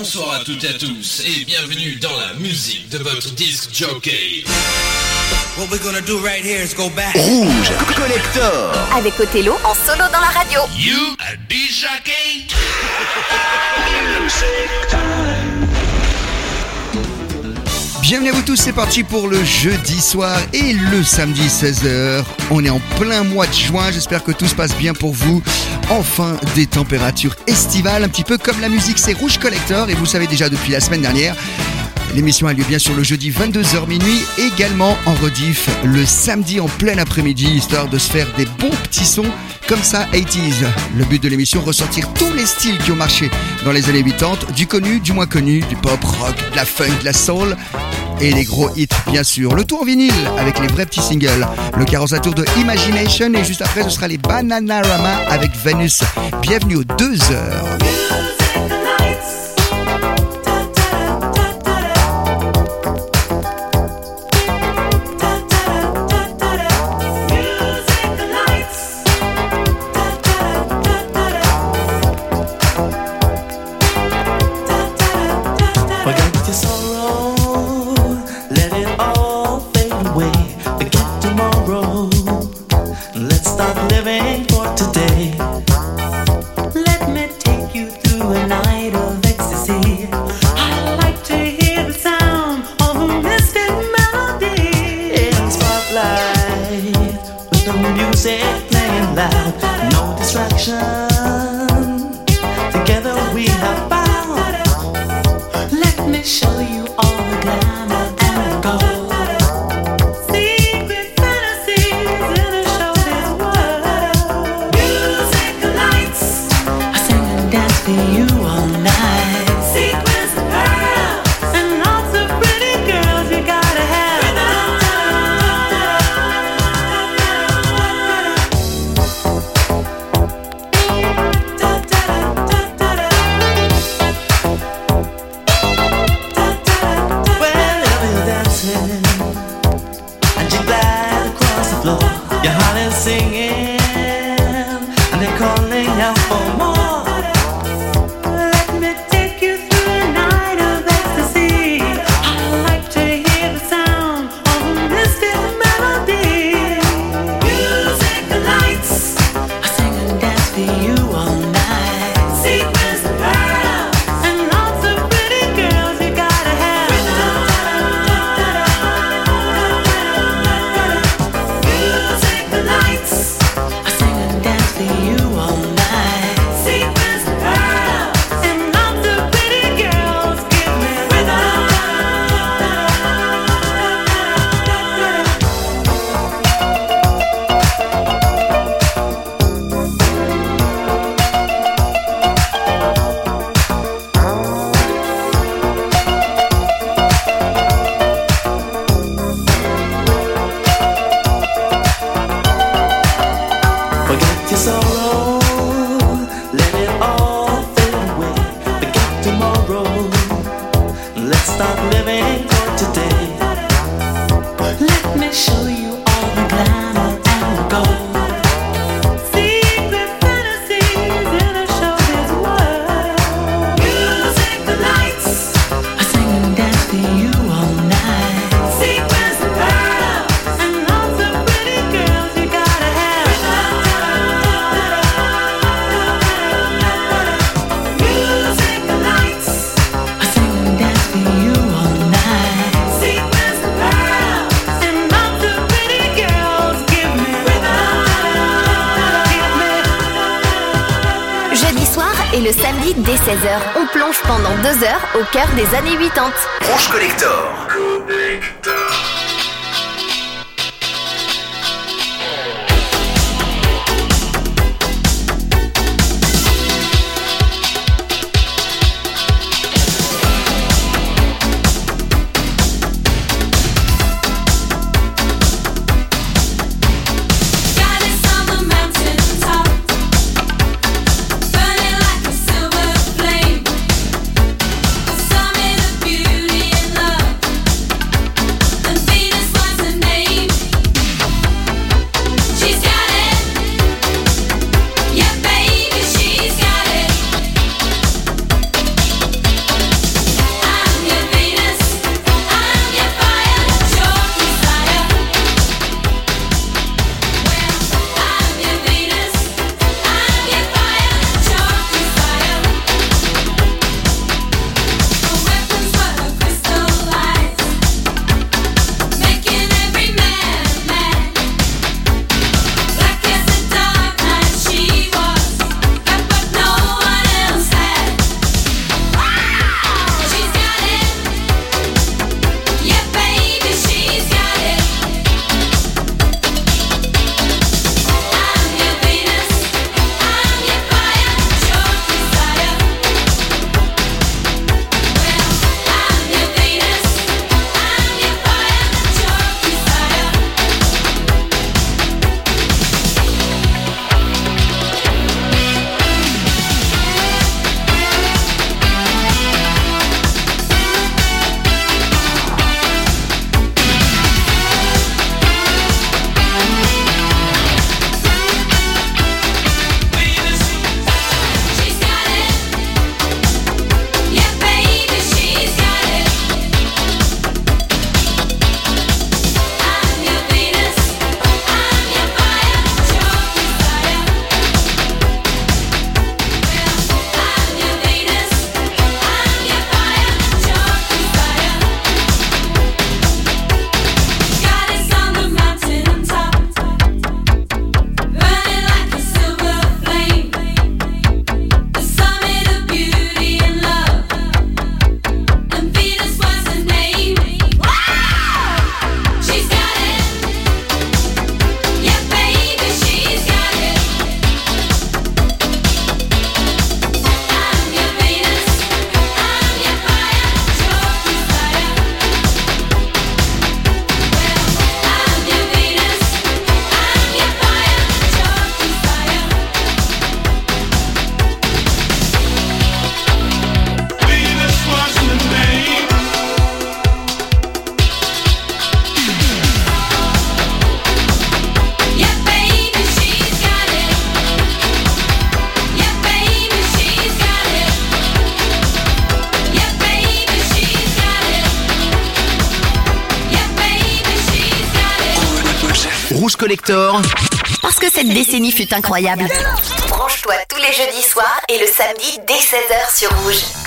Bonsoir à toutes et à tous et bienvenue dans la musique de votre disc jockey. What we're gonna do right here is go back. Rouge Collector. Avec Othello en solo dans la radio. You a disc jockey? Bienvenue à vous tous, c'est parti pour le jeudi soir et le samedi 16h. On est en plein mois de juin, j'espère que tout se passe bien pour vous. Enfin, des températures estivales, un petit peu comme la musique, c'est Rouge Collector et vous savez déjà depuis la semaine dernière. L'émission a lieu bien sûr le jeudi 22h minuit, également en rediff le samedi en plein après-midi, histoire de se faire des bons petits sons comme ça 80s. Le but de l'émission, ressortir tous les styles qui ont marché dans les années 80, du connu, du moins connu, du pop, rock, de la funk, de la soul et les gros hits bien sûr. Le tour vinyle avec les vrais petits singles. Le carrosse à tour de Imagination et juste après ce sera les Bananarama avec Venus. Bienvenue aux deux heures. 16h, on plonge pendant deux heures au cœur des années 80. Rouge Collector. Collector, Parce que cette décennie fut incroyable. Branche-toi tous les jeudis soirs et le samedi dès 16h sur Rouge.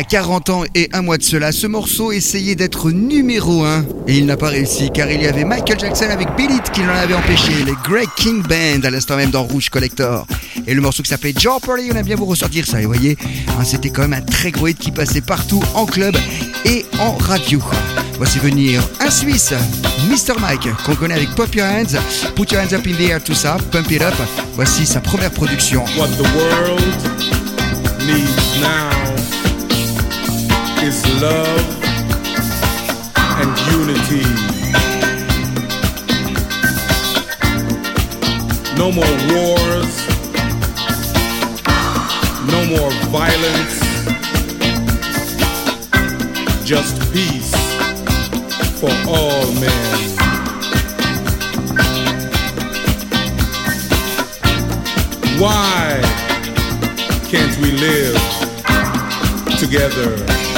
A 40 ans et un mois de cela, ce morceau essayait d'être numéro 1 et il n'a pas réussi car il y avait Michael Jackson avec Bill It qui l'en avait empêché, les Greg King Band à l'instant même dans Rouge Collector. Et le morceau qui s'appelait Jeopardy, on a bien vous ressortir ça, et voyez, hein, c'était quand même un très gros hit qui passait partout en club et en radio. Voici venir un Suisse, Mr. Mike, qu'on connaît avec Pop Your Hands, Put Your Hands Up in the Air, tout ça, Pump It Up. Voici sa première production. What the world needs now is love and unity. No more wars, no more violence, just peace for all men. Why can't we live together?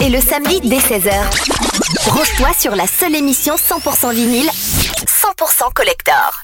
Et le samedi dès 16h. Branche-toi sur la seule émission 100% vinyle, 100% collector.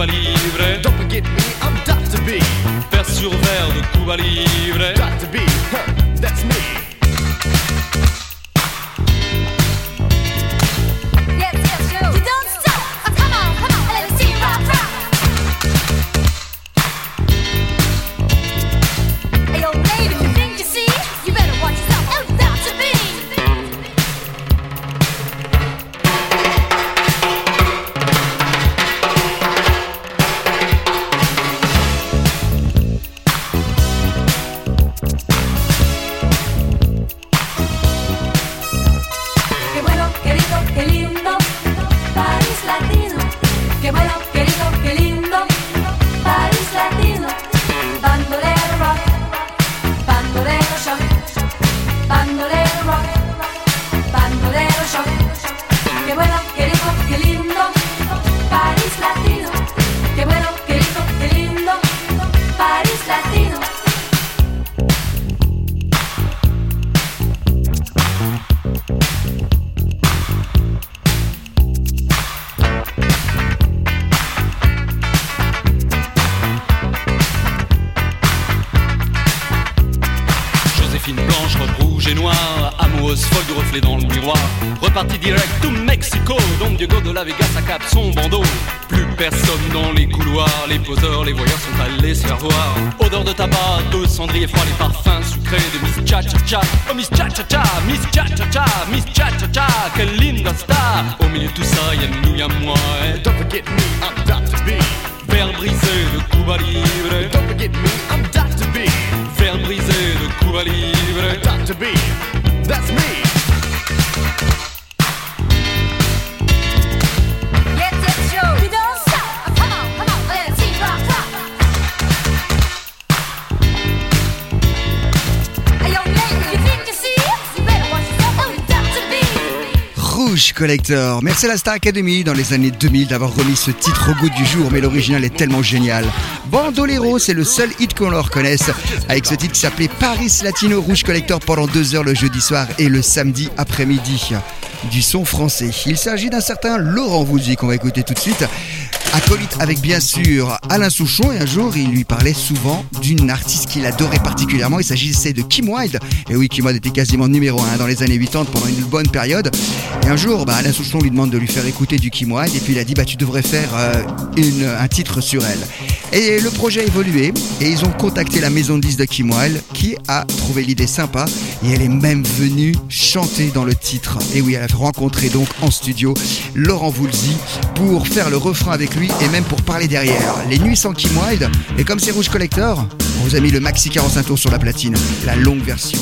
Cuba Libre. Don't forget me, I'm Dr. B. Vers sur verre de Cuba Libre. Dr. B, huh, that's me. Dr. B, that's me. Collector. Merci à la Star Academy dans les années 2000 d'avoir remis ce titre au goût du jour, mais l'original est tellement génial. Bandolero, c'est le seul hit qu'on leur reconnaisse, avec ce titre qui s'appelait Paris Latino Rouge Collector pendant deux heures le jeudi soir et le samedi après-midi. Du son français. Il s'agit d'un certain Laurent Voulzy qu'on va écouter tout de suite. Acolyte avec bien sûr Alain Souchon et un jour il lui parlait souvent d'une artiste qu'il adorait particulièrement. Il s'agissait de Kim Wilde. Et oui, Kim Wilde était quasiment numéro 1 dans les années 80 pendant une bonne période. Et un jour, bah, Alain Souchon lui demande de lui faire écouter du Kim Wilde et puis il a dit bah tu devrais faire euh, un titre sur elle. Et le projet a évolué et ils ont contacté la maison de disques de Kim Wilde qui a trouvé l'idée sympa et elle est même venue chanter dans le titre. Et oui, elle a rencontré donc en studio Laurent Voulzy pour faire le refrain avec lui et même pour parler derrière. Les nuits sans Kim Wilde et comme c'est Rouge Collector, on vous a mis le maxi 45 tours sur la platine, la longue version.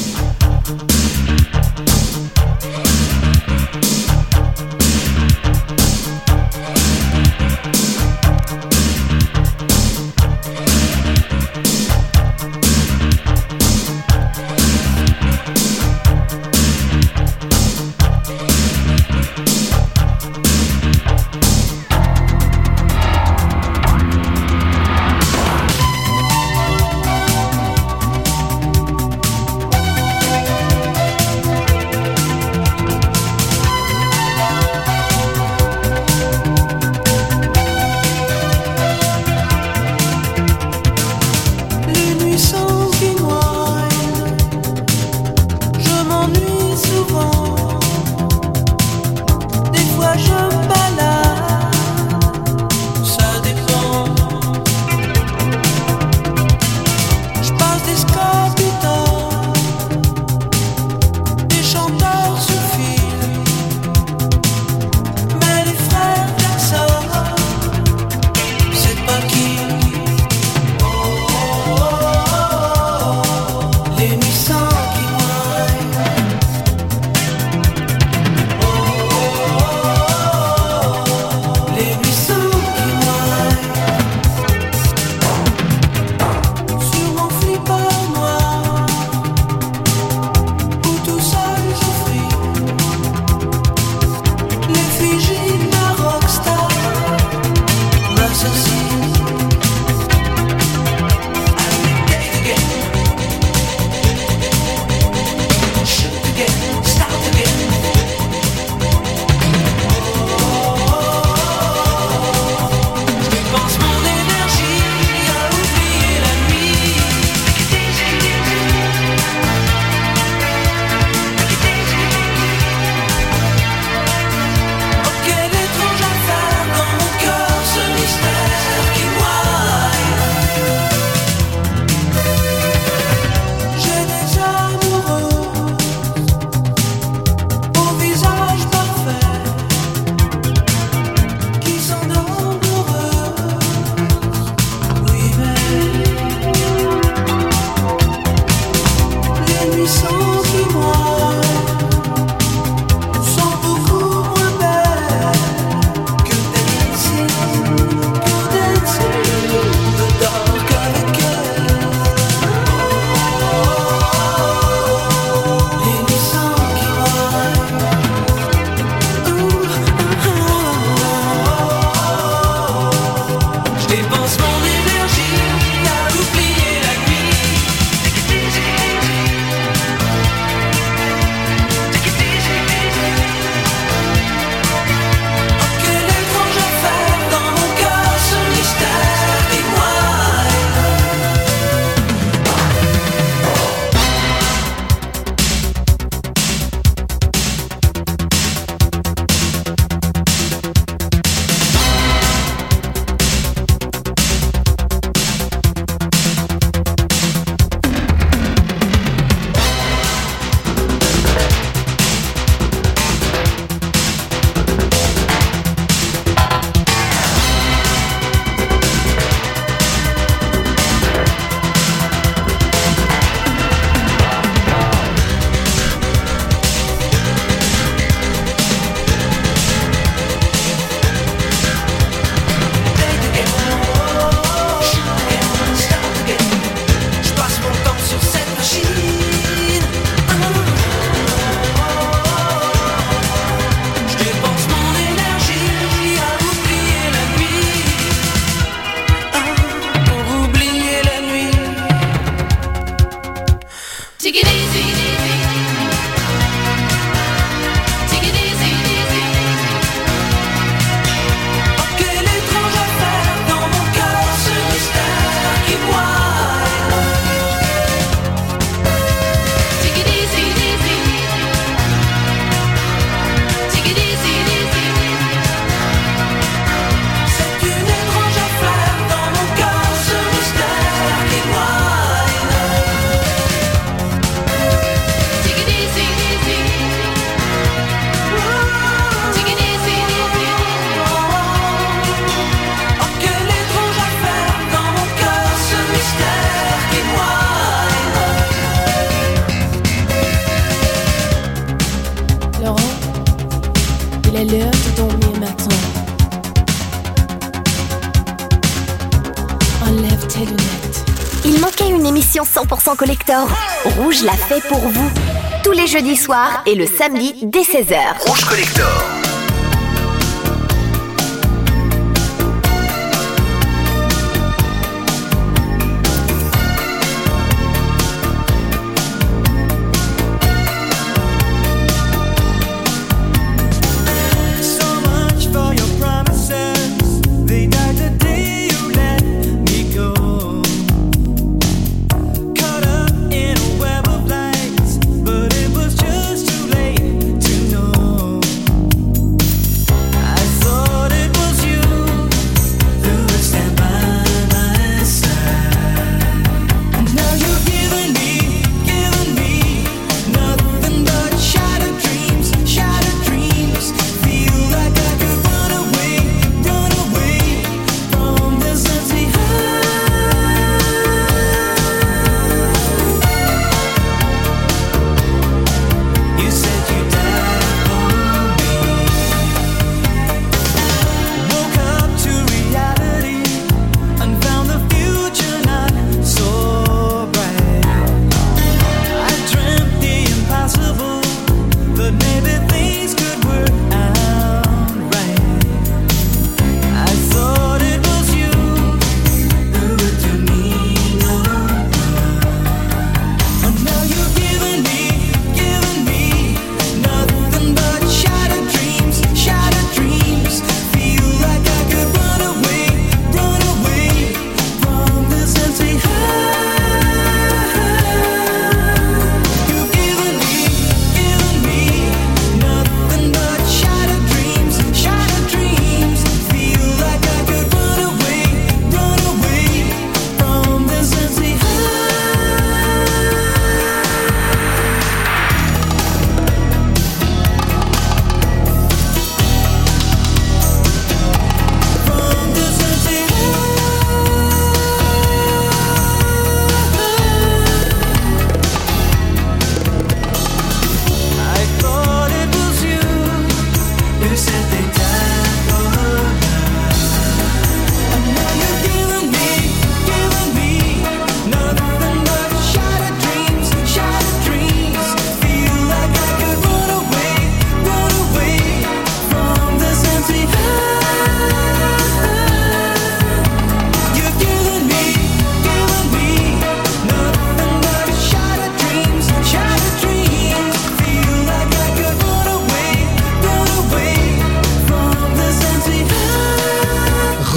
Collector. Rouge l'a fait pour vous. Tous les jeudis soirs et le samedi dès 16h. Rouge Collector.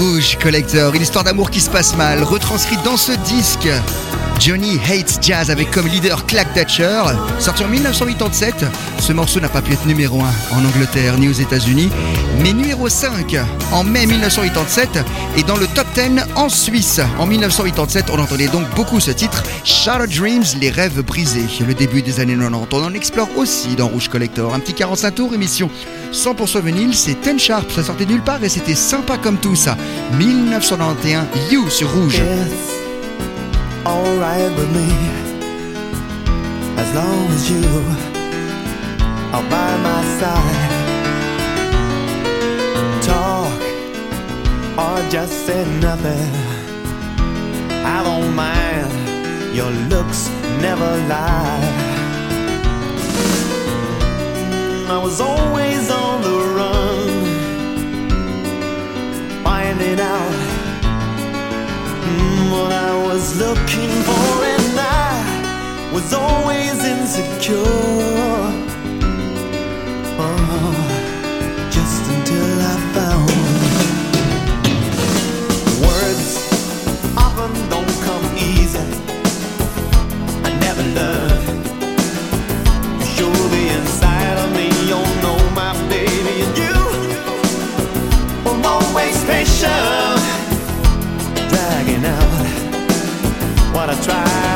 Rouge Collector, une histoire d'amour qui se passe mal, retranscrite dans ce disque. Johnny Hates Jazz avec comme leader Clack Thatcher, sorti en 1987. Ce morceau n'a pas pu être numéro 1 en Angleterre ni aux États-Unis, mais numéro 5 en mai 1987 et dans le top 10 en Suisse. En 1987, on entendait donc beaucoup ce titre, Shattered Dreams, les rêves brisés. Le début des années 90, on en explore aussi dans Rouge Collector. Un petit 45 tours, émission 100% vinyle, c'est Ten Sharp, ça sortait nulle part et c'était sympa comme tout ça. 1991, You sur Rouge. Alright with me as long as you are by my side. Talk or just say nothing. I don't mind. Your looks never lie. I was always on the run, what I was looking for, and I was always insecure. Oh, just until I found words often don't come easy. I never learned show the inside of me. You know my baby, and you were always patient what I try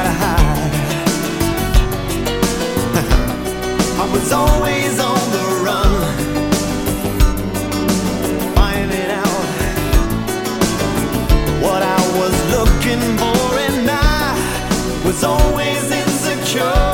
to hide. I was always on the run, finding out what I was looking for, and I was always insecure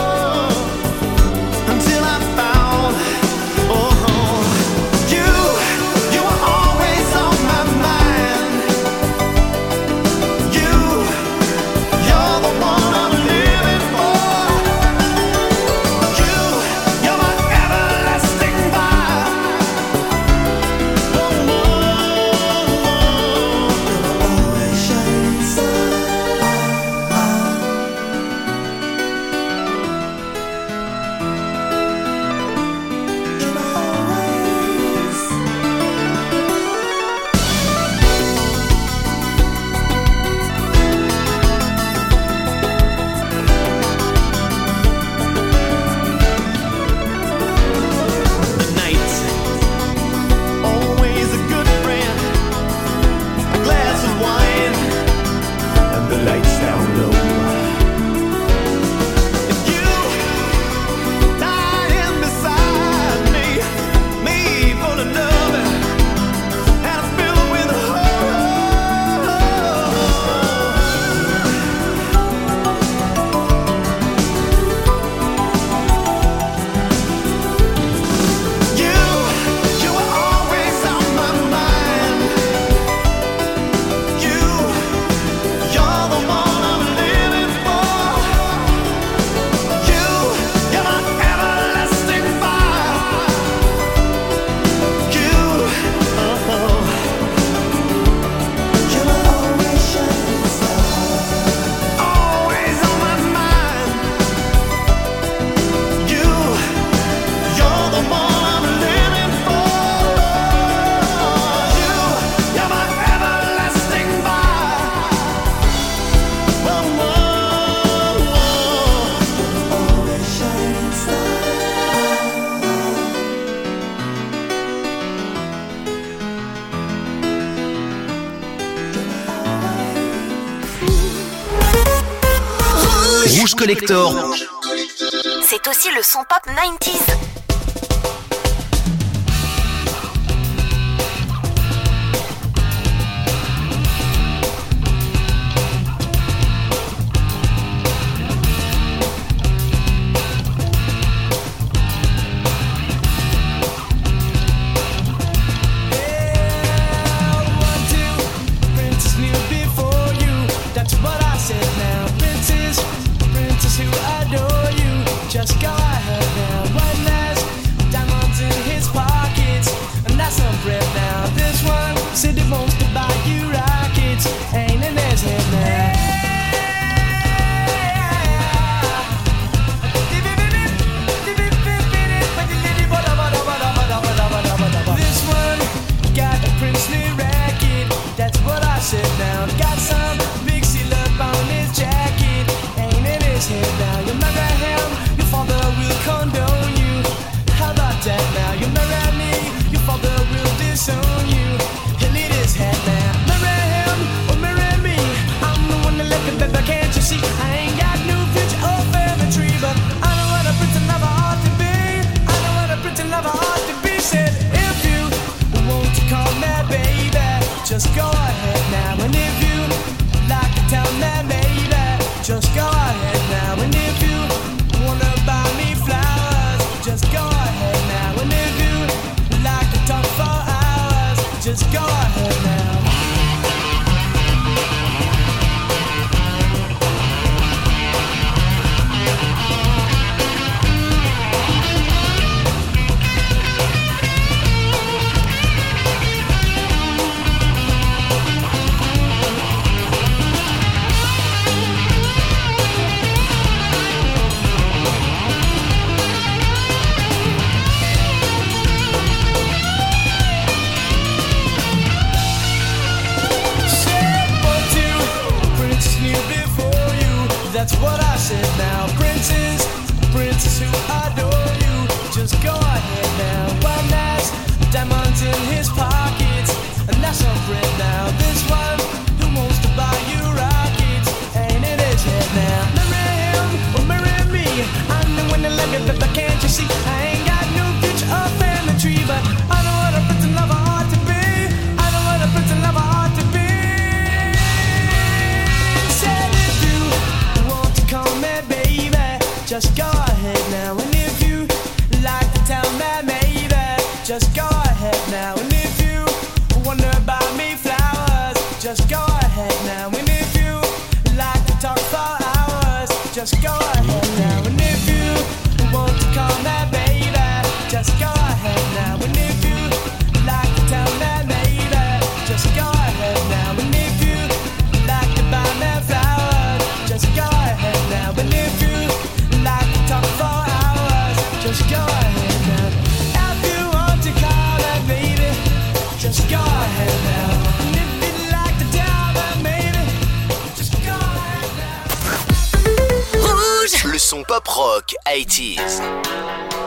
C'est aussi le son pop 90s. Let's go. 80s.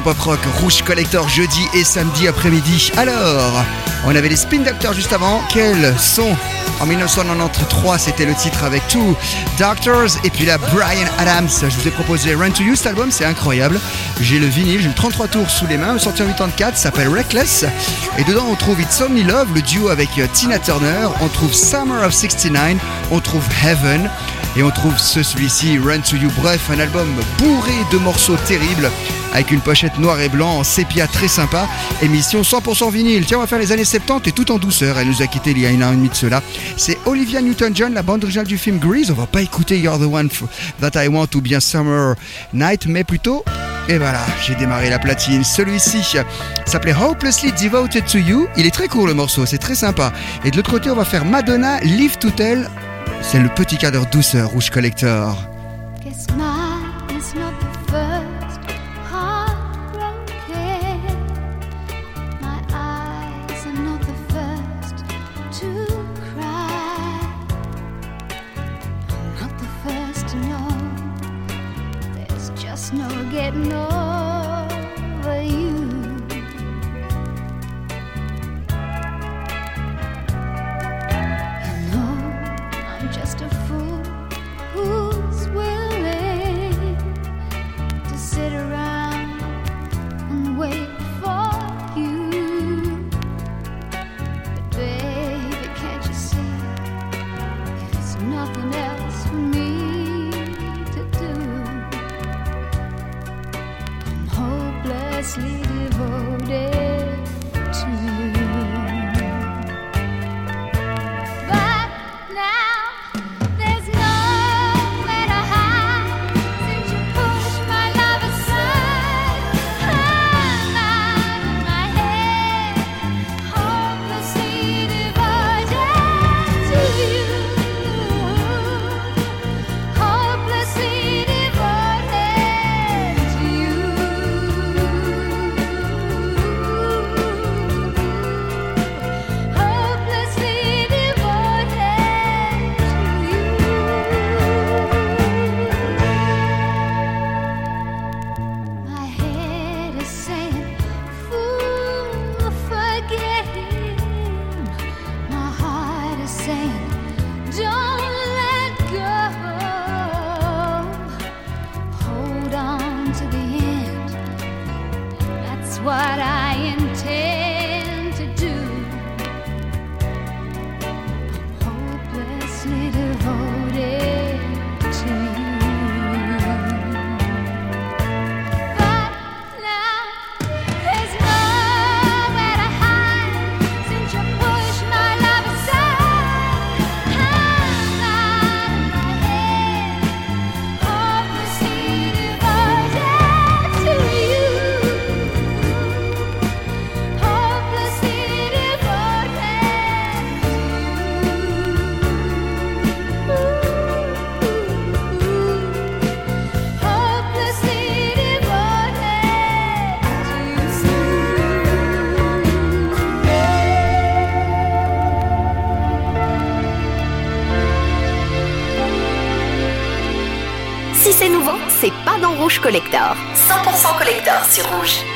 Pop rock Rouge Collector jeudi et samedi après-midi. Alors, on avait les Spin Doctors juste avant. Quel son En 1993, c'était le titre avec Two Doctors. Et puis là, Brian Adams. Je vous ai proposé Run to You. Cet album, c'est incroyable. J'ai le vinyle, j'ai le 33 tours sous les mains. Sorti en 84, s'appelle Reckless. Et dedans, on trouve It's Only Love, le duo avec euh, Tina Turner. On trouve Summer of 69. On trouve Heaven. Et on trouve ce, celui-ci, Run to You. Bref, un album bourré de morceaux terribles avec une pochette noir et blanc en sépia très sympa. Émission 100% vinyle. Tiens, on va faire les années 70 et tout en douceur. Elle nous a quitté il y a une heure et demie de cela. C'est Olivia Newton-John, la bande originale du film Grease. On va pas écouter You're the One That I Want ou bien Summer Night, mais plutôt et voilà, j'ai démarré la platine. Celui-ci s'appelait Hopelessly Devoted to You. Il est très court le morceau, c'est très sympa. Et de l'autre côté, on va faire Madonna Live to Tell. C'est le petit cadre douceur Rouge Collector. Collector. 100% collector sur Rouge.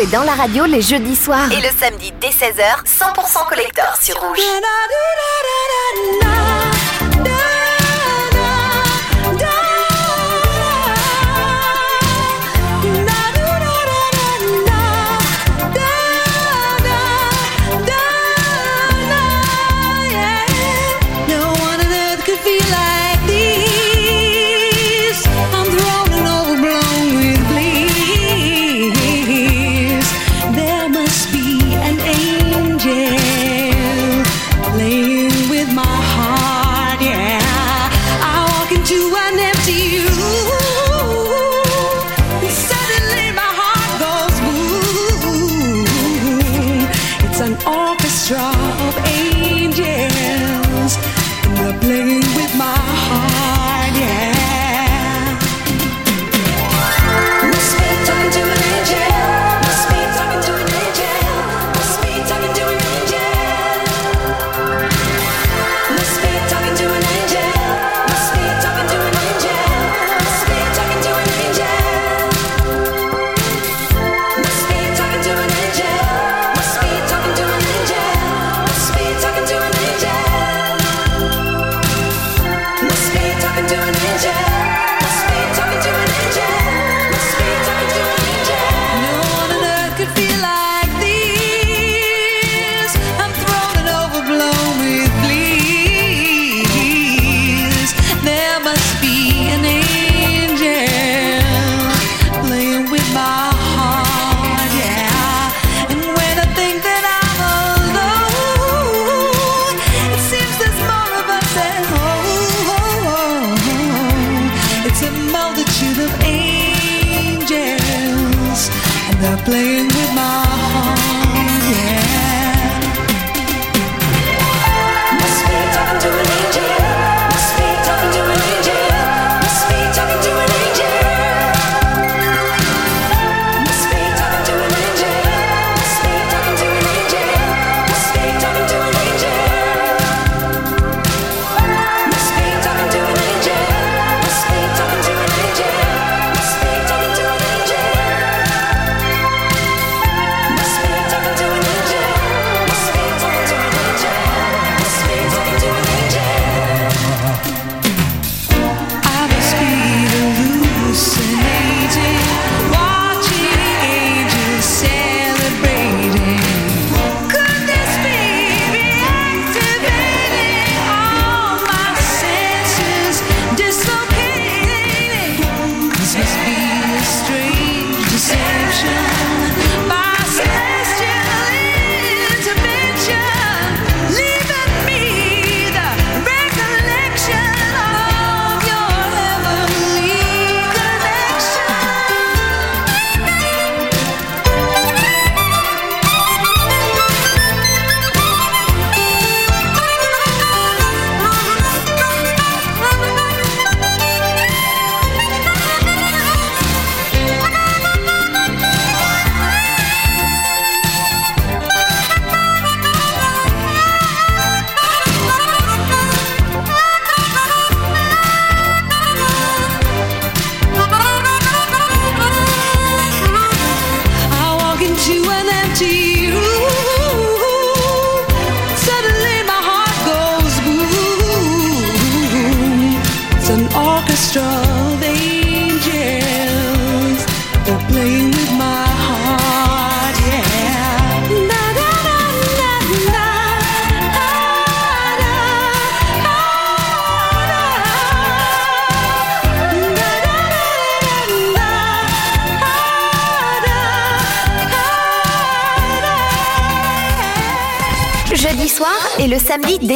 et dans la radio les jeudis soirs. Et le samedi dès 16h, 100% collector sur Rouge.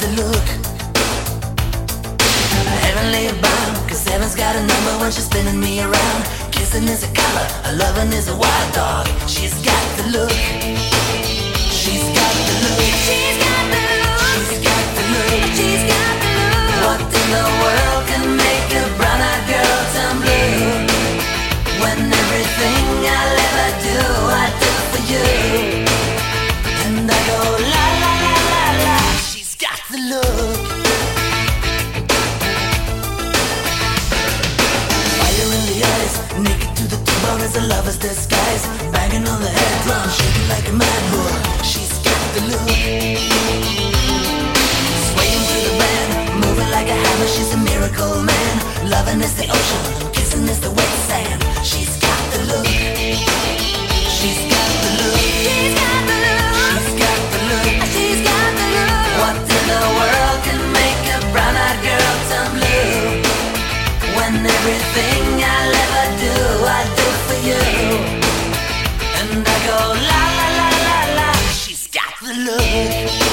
the look. Heavenly bound, cause heaven's got a number when she's spinning me around. Kissing is a color, a loving is a wild dog. She's got the look. She's got the look. She's got the look. She's got the look. She's got the look. What in the world can make a brown-eyed girl turn blue? When everything I'll ever do, I do for you. And I go the look. Fire in the eyes, naked to the bone as a lover's disguise. Banging on the head drum, shaking like a mad bull. She's got the look. Swaying through the band, moving like a hammer. She's a miracle man. Loving is the ocean, kissing is the wet sand. She's got the look. She's got the look. She's got the look. The world can make a brown-eyed girl turn blue? When everything I'll ever do, I do for you. And I go la la la la la. She's got the look.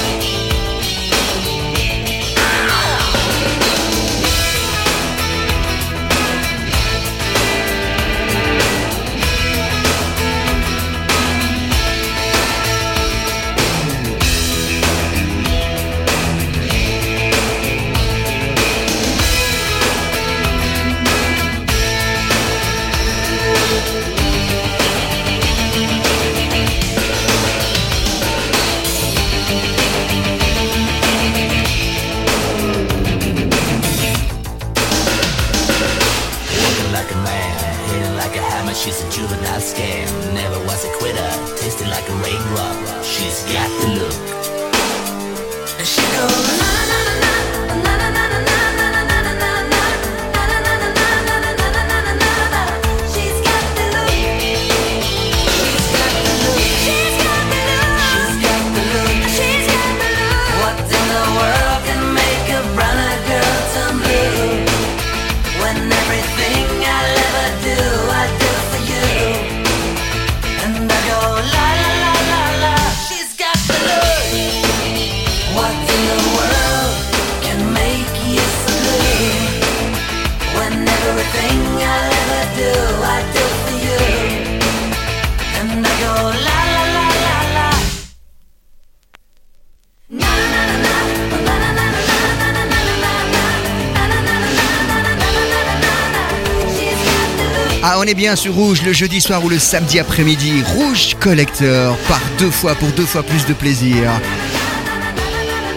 Bien sur Rouge le jeudi soir ou le samedi après-midi. Rouge Collector, par deux fois pour deux fois plus de plaisir.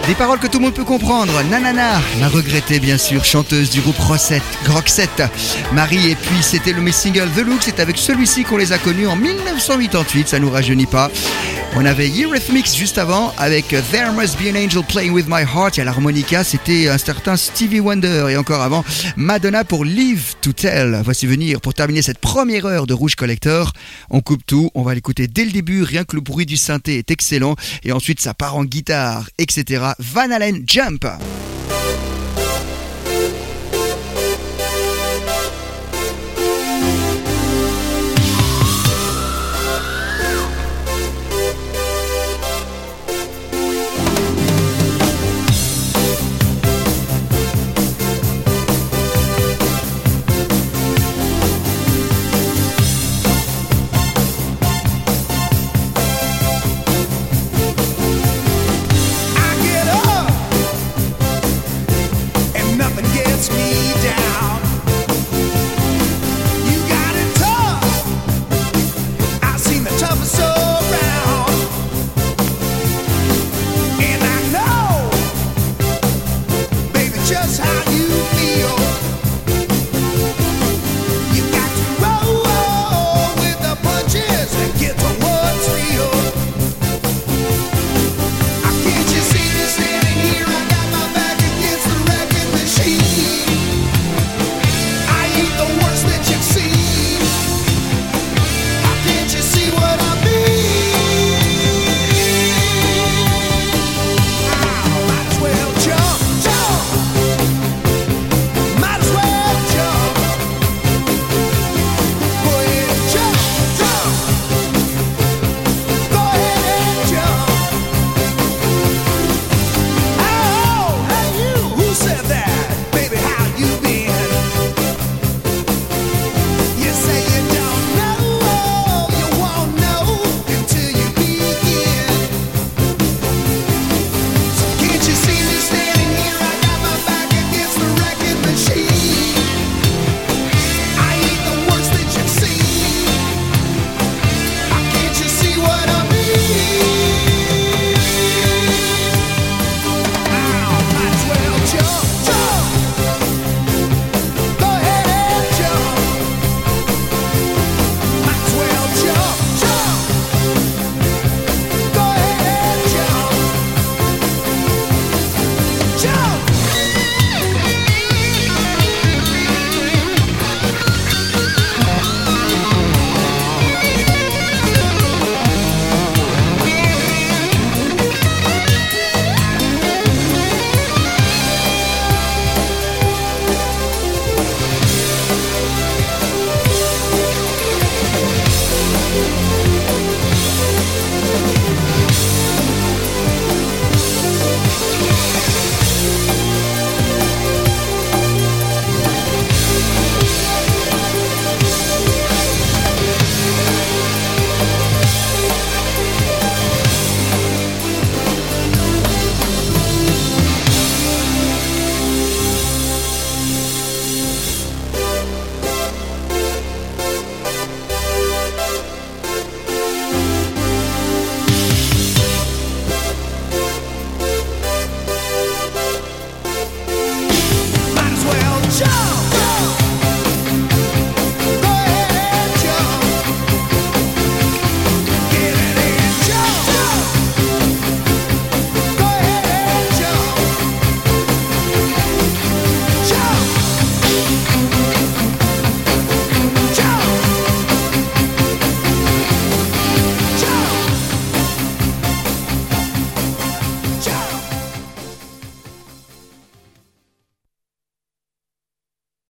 Des paroles que tout le monde peut comprendre. Nanana, la regrettée bien sûr, chanteuse du groupe Roxette, Roxette. Marie, et puis c'était le single The Look, c'est avec celui-ci qu'on les a connus en 1988, ça nous rajeunit pas. On avait Eurythmics juste avant avec There Must Be an Angel Playing With My Heart et à l'harmonica c'était un certain Stevie Wonder et encore avant Madonna pour Live to Tell. Voici venir pour terminer cette première heure de Rouge Collector. On coupe tout, on va l'écouter dès le début, rien que le bruit du synthé est excellent et ensuite ça part en guitare, etc. Van Halen Jump.